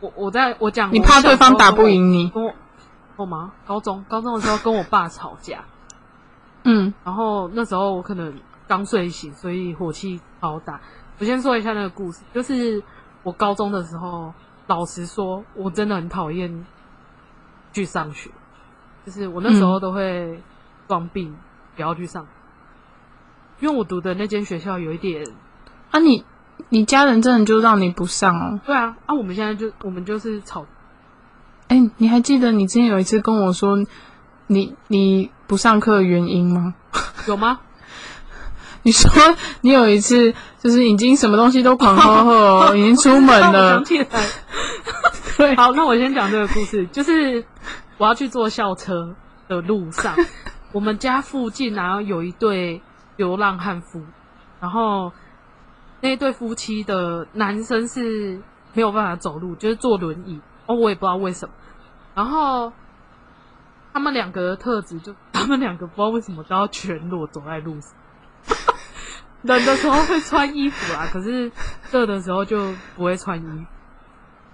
我我在我讲，
你怕对方打不赢你？
我吗？高中高中的时候跟我爸吵架，
嗯，
然后那时候我可能刚睡醒，所以火气好大。我先说一下那个故事，就是我高中的时候，老实说，我真的很讨厌去上学，就是我那时候都会装病，不要去上，因为我读的那间学校有一点
啊，你你家人真的就让你不上哦？
对啊，啊，我们现在就我们就是吵，
哎，你还记得你之前有一次跟我说你你不上课的原因吗？
有吗？
你说 你有一次就是已经什么东西都狂喝喝，已经出门了。
对，好，那我先讲这个故事，就是我要去坐校车的路上，我们家附近然后有一对流浪汉夫，然后那一对夫妻的男生是没有办法走路，就是坐轮椅，哦，我也不知道为什么。然后他们两个的特质，就他们两个不知道为什么都要全裸走在路上。冷的时候会穿衣服啊，可是热的时候就不会穿衣服。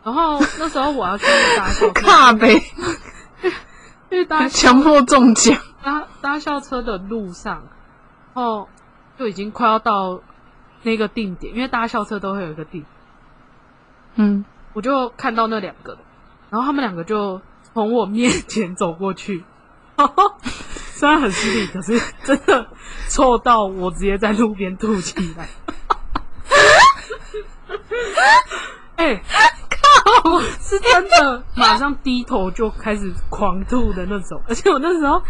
然后那时候我要去搭校车，
怕呗，
因为搭
强迫中奖。
搭搭校车的路上，然后就已经快要到那个定点，因为搭校车都会有一个定。
嗯，
我就看到那两个，然后他们两个就从我面前走过去。虽然很失礼，可是真的臭到我直接在路边吐起来。哎，靠！是真的，马上低头就开始狂吐的那种。而且我那时候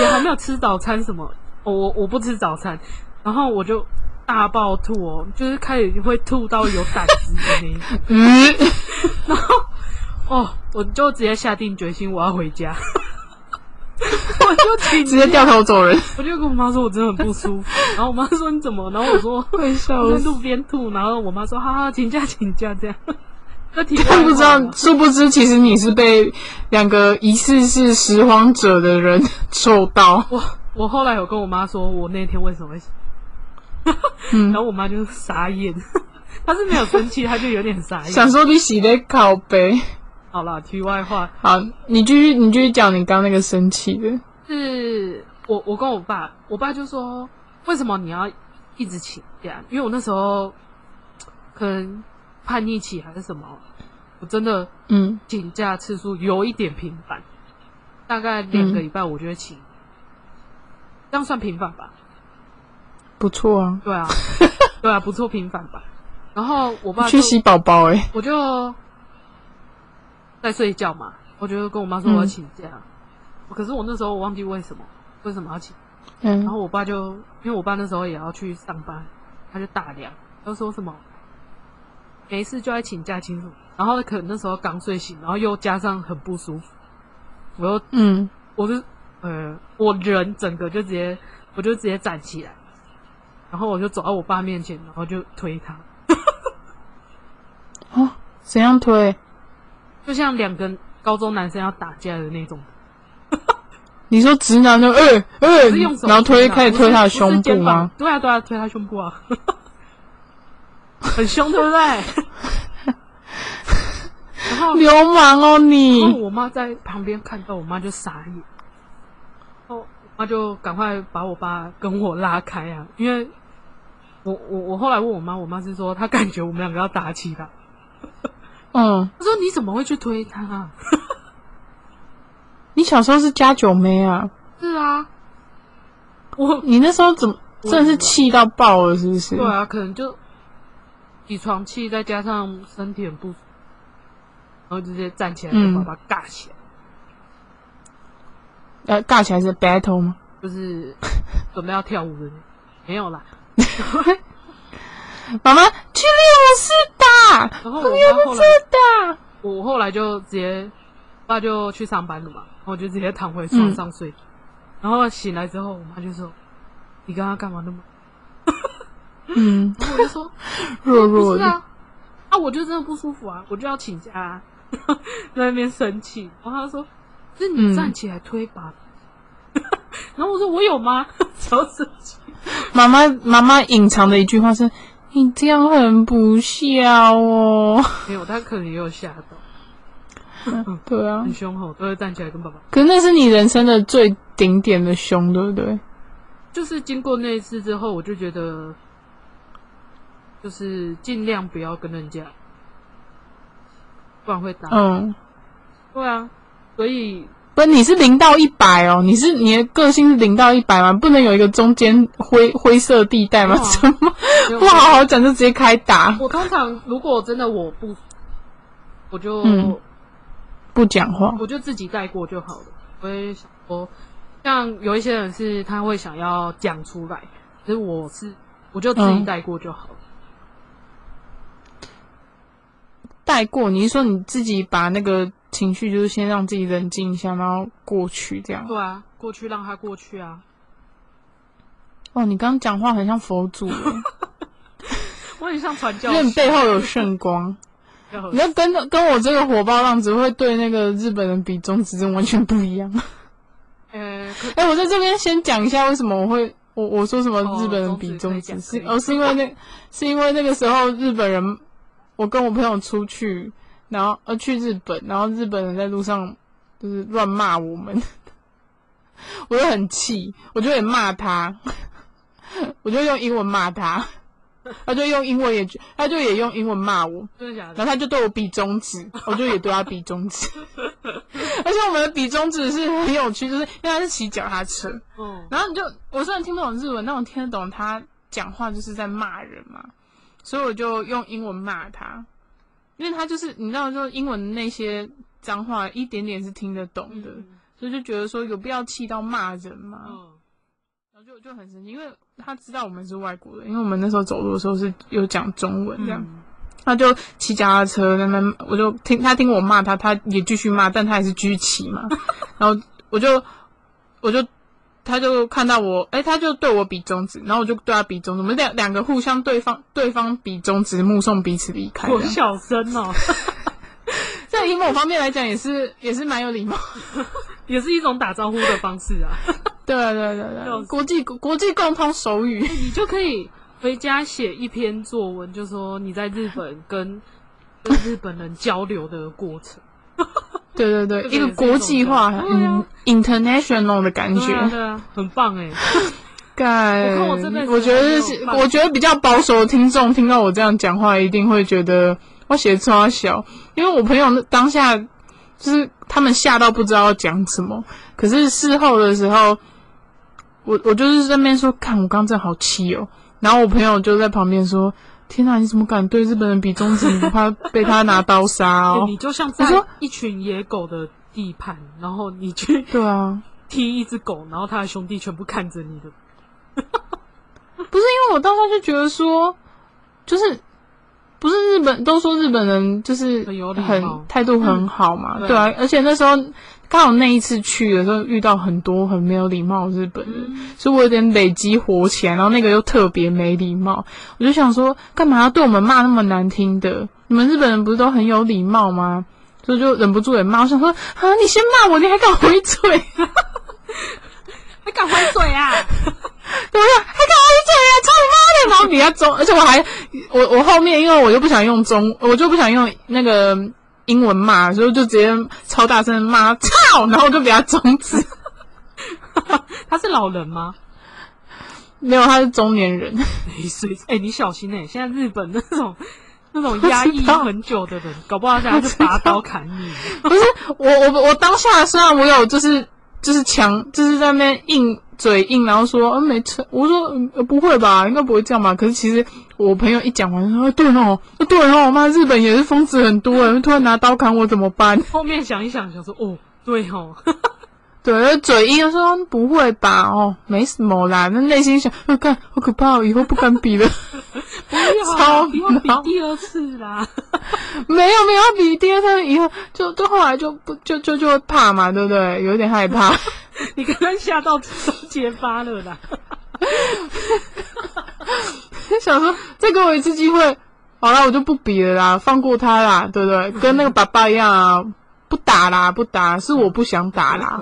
也还没有吃早餐什么，我我我不吃早餐，然后我就大爆吐哦，就是开始会吐到有胆汁的那种。嗯，然后哦，我就直接下定决心，我要回家。我就
直接掉头走人，
我就跟我妈说，我真的很不舒服。然后我妈说你怎么？然后我说
会笑，
在路边吐。然后我妈说，哈哈，请假请假这样。
他不知道，殊不知其实你是被两个疑似是拾荒者的人 臭到。
我我后来有跟我妈说，我那天为什么会，然后我妈就傻眼，她是没有生气，她就有点傻眼，
想说你洗的靠背。
好了，题外话，
好，你继续，你继续讲你刚那个生气的。
是我，我跟我爸，我爸就说，为什么你要一直请假？因为我那时候可能叛逆期还是什么，我真的
嗯
请假次数有一点频繁，大概两个礼拜我就会请，这样算频繁吧？
不错啊，
对啊，对啊，不错频繁吧？然后我爸
去洗宝宝哎，
我就。在睡觉嘛，我就跟我妈说我要请假，可是我那时候我忘记为什么为什么要请，
嗯，
然后我爸就因为我爸那时候也要去上班，他就大量，他说什么没事就爱请假请什么，然后可能那时候刚睡醒，然后又加上很不舒服，我又
嗯，
我就呃我人整个就直接我就直接站起来，然后我就走到我爸面前，然后就推他。
哦，怎样推？
就像两个高中男生要打架的那种。
你说直男就，呃呃，然后推开始推他的胸部吗？
对啊对啊，推他胸部啊，很凶对不对？然后
流氓哦你！
我妈在旁边看到，我妈就傻眼，然后，妈就赶快把我爸跟我拉开啊，因为我我我后来问我妈，我妈是说她感觉我们两个要打起来。嗯，他说你怎么会去推他？
你小时候是加九妹啊？
是啊，我
你那时候怎么真的是气到爆了，是不是？
对啊，可能就起床气，再加上身体很不，然后直接站起来就把他尬起来。
呃，尬起来是 battle 吗？
就是准备要跳舞的，没有啦。
妈妈去练武士的，
我妈后来，我后来就直接，爸就去上班了嘛。我就直接躺回床上睡，然后醒来之后，我妈就说：“你刚刚干嘛那么？”嗯，我就说：“
弱弱
的啊，啊，我就真的不舒服啊，我就要请假，啊 在那边生气。”然后他说：“是你站起来推吧。” 然后我说：“我有吗？”超生气。
妈妈妈妈隐藏的一句话是：“你这样很不孝哦。”
没有，他可能也有吓到。
对啊，
很凶吼，都会站起来跟爸爸。
可是那是你人生的最顶点的凶，对不对？
就是经过那一次之后，我就觉得，就是尽量不要跟人家，不然会打。嗯，对啊，所以
不，你是零到一百哦，你是你的个性是零到一百吗？不能有一个中间灰灰色地带吗？什么不好好讲就直接开打？
我通常如果真的我不，我就。
不讲话，
我就自己带过就好了。我也想说，像有一些人是他会想要讲出来，可是我是我就自己带过就好了。
带过，你是说你自己把那个情绪，就是先让自己冷静一下，然后过去这样？
对啊，过去让他过去啊。
哦，你刚刚讲话很像佛祖，
我很像传教，
因为你背后有圣光。你要跟跟我这个火爆浪子会对那个日本人比中指，真完全不一样。呃，哎，我在这边先讲一下为什么我会我我说什么日本人比中指是哦，是因为那是因为那个时候日本人，我跟我朋友出去，然后呃去日本，然后日本人在路上就是乱骂我们，我就很气，我就也骂他，我就用英文骂他。他就用英文也，他就也用英文骂我，然后他就对我比中指，我就也对他比中指。而且我们的比中指是很有趣，就是因为他是骑脚踏车，嗯，然后你就我虽然听不懂日文，但我听得懂他讲话就是在骂人嘛，所以我就用英文骂他，因为他就是你知道，就英文那些脏话一点点是听得懂的，所以就觉得说有必要气到骂人吗？然后就就很生气，因为。他知道我们是外国人，因为我们那时候走路的时候是有讲中文这样，他就骑脚踏车那边，我就听他听我骂他，他也继续骂，但他还是继续骑嘛。然后我就我就他就看到我，哎，他就对我比中指，然后我就对他比中指，我们两两个互相对方对方比中指，目送彼此离开。
我小声哦，
在以某方面来讲，也是也是蛮有礼貌，
也是一种打招呼的方式啊。
对对对对，国际国际共通手语，
你就可以回家写一篇作文，就说你在日本跟跟日本人交流的过程。
对 对对，一个国际化，嗯，international 的感觉，
对啊，很棒哎。
盖，我觉得，我觉得比较保守的听众听到我这样讲话，一定会觉得我写的超小，因为我朋友当下就是他们吓到不知道要讲什么，可是事后的时候。我我就是在那边说，看我刚真好气哦，然后我朋友就在旁边说：“天哪，你怎么敢对日本人比中指？你不怕被他拿刀杀哦？”
你就像在一群野狗的地盘，然后你去
对啊
踢一只狗，然后他的兄弟全部看着你的，
不是因为我当时就觉得说，就是不是日本都说日本人就是很态度很好嘛，对啊，而且那时候刚好那一次去的时候遇到很多很没有礼貌日本人，所以我有点累积火起来，然后那个又特别没礼貌，我就想说干嘛要对我们骂那么难听的？你们日本人不是都很有礼貌吗？所以就忍不住也骂，我想说啊，你先骂我，你还敢回嘴？
还敢回嘴啊？
对呀，还敢回嘴啊！操你妈的！然后比较中，而且我还我我后面，因为我又不想用中，我就不想用那个英文骂，所以就直接超大声骂操，然后就给他终止。
他是老人吗？
没有，他是中年人。
没事，哎，你小心哎！现在日本那种那种压抑很久的人，搞不好现在就拔刀砍你。
不是我我我当下虽然我有就是。就是强，就是在那边硬嘴硬，然后说嗯没车，我说不会吧，应该不会这样吧。可是其实我朋友一讲完他说对哦，对哦，妈日本也是疯子很多，突然拿刀砍我怎么办？
后面想一想，想说哦对哦，
对，嘴硬说不会吧，哦没什么啦。那内心想，我看好可怕，以后不敢比了。
不要，不要比第二次啦。
没有没有比第二次，以后就就后来就不就就就会怕嘛，对不对？有点害怕。
你刚刚吓到手结巴了啦。
想说再给我一次机会，好了，我就不比了啦，放过他啦，对不对？跟那个爸爸一样啊，不打啦，不打，是我不想打啦，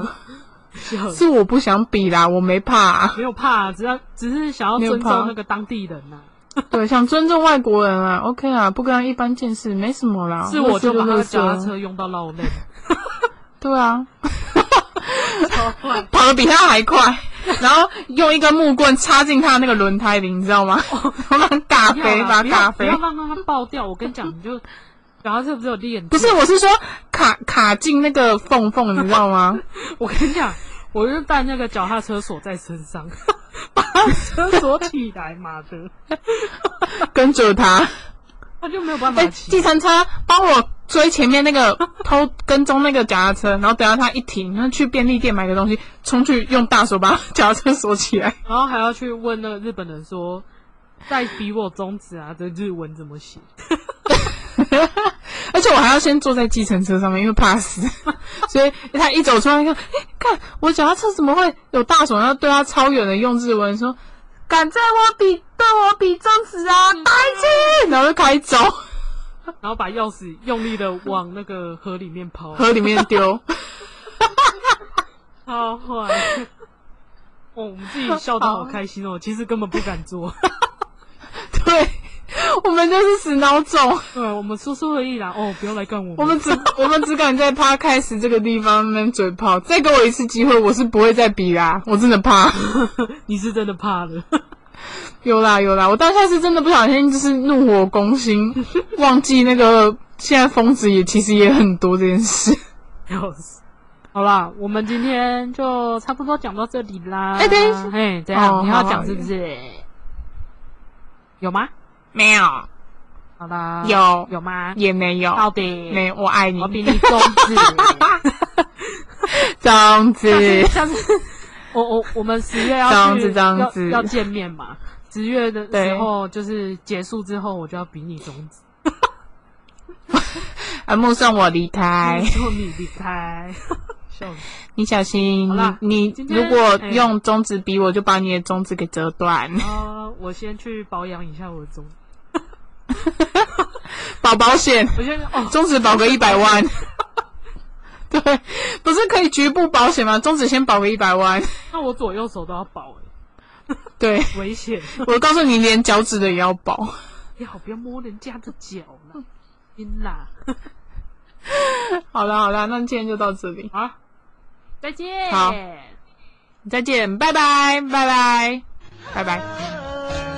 是我不想比啦，我没怕，
没有怕，只要只是想要尊重那个当地人呐。
对，想尊重外国人啊，OK 啊，不跟他一般见识，没什么啦。
是我就把他脚踏车用到老累。
对啊，
超快，
跑得比他还快，然后用一根木棍插进他那个轮胎里，你知道吗？把他打飞，把他打飞，
不要让他爆掉。我跟你讲，你就脚踏车不是有链？
不是，我是说卡卡进那个缝缝，你知道吗？
我跟你讲，我就带那个脚踏车锁在身上。把车锁起来，妈的，
跟着他，
他就没有办法骑。
计程车帮我追前面那个 偷跟踪那个脚踏车，然后等到他一停，然后去便利店买个东西，冲去用大手把脚踏车锁起来，
然后还要去问那个日本人说，在比我中指啊，这日文怎么写？
而且我还要先坐在计程车上面，因为怕死，所以他一走出来，看，看我脚踏车怎么会有大手？然后对他超远的用日文说：“敢在我比对我比中指啊，带去！” 然后就开走，
然后把钥匙用力的往那个河里面抛，
河里面丢，
超坏！哦，我们自己笑得好开心哦，其实根本不敢做，
对。我们就是死孬种，
对，我们说说而已啦。哦，不要来干我。
我们只我们只敢在趴开始这个地方那嘴炮，再给我一次机会，我是不会再比啦。我真的怕，
你是真的怕了。
有啦有啦，我当下是真的不小心，就是怒火攻心，忘记那个现在疯子也其实也很多这件事。
要死！好啦，我们今天就差不多讲到这里啦。
哎，对，
哎，这样你要讲是不是？有吗？
没有，
好吧？
有
有吗？
也没有。
到底
没？我爱你，
我比你中指，
中指。
下次我我我们十月要去要要见面嘛？十月的时候就是结束之后，我就要比你中指。
啊，目送我离开，
送你离开。
你小心，你你如果用中指比我，就把你的中指给折断。
啊，我先去保养一下我的中。
保保险，
我先哦，
中指保个一百万。对，不是可以局部保险吗？中止先保个一百万。
那我左右手都要保哎。
对，
危险。
我告诉你，连脚趾的也要保。
你好，不要摸人家的脚了，晕啦。
好了好了，那今天就到这里
啊，再见。
好，再见，拜拜拜拜拜拜。